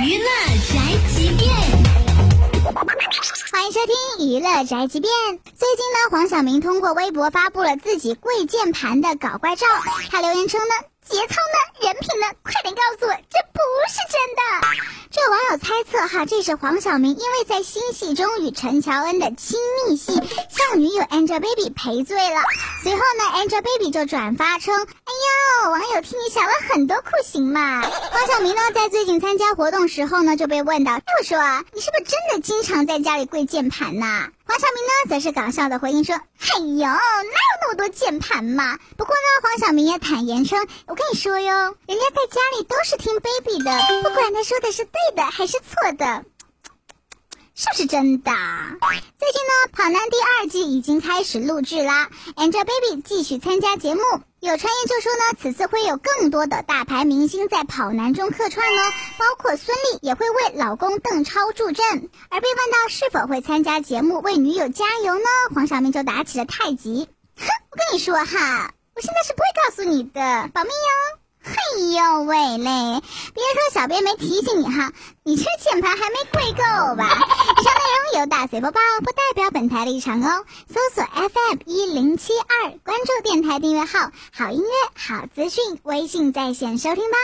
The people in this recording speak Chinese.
娱乐宅急便欢迎收听娱乐宅急便。最近呢黄晓明通过微博发布了自己跪键盘的搞怪照他留言称呢节操呢人品呢快点告诉我这网友猜测哈，这是黄晓明因为在新戏中与陈乔恩的亲密戏，向女友 Angelababy 赔罪了。随后呢，Angelababy 就转发称，哎呦，网友替你想了很多酷刑嘛。黄晓明呢，在最近参加活动时候呢，就被问到，我说啊，你是不是真的经常在家里跪键盘呐？黄晓明呢，则是搞笑的回应说，哎呦，那么多键盘嘛？不过呢，黄晓明也坦言称，我跟你说哟，人家在家里都是听 baby 的，不管他说的是对的还是错的。是不是真的？最近呢，《跑男》第二季已经开始录制啦，Angelababy 继续参加节目。有传言就说呢，此次会有更多的大牌明星在《跑男》中客串哦，包括孙俪也会为老公邓超助阵。而被问到是否会参加节目为女友加油呢，黄晓明就打起了太极。跟你说哈，我现在是不会告诉你的，保密哟。嘿呦喂嘞！别说小编没提醒你哈，你这键盘还没跪够吧？以上内容由大嘴播报，不代表本台立场哦。搜索 FM 一零七二，关注电台订阅号，好音乐好资讯，微信在线收听吧。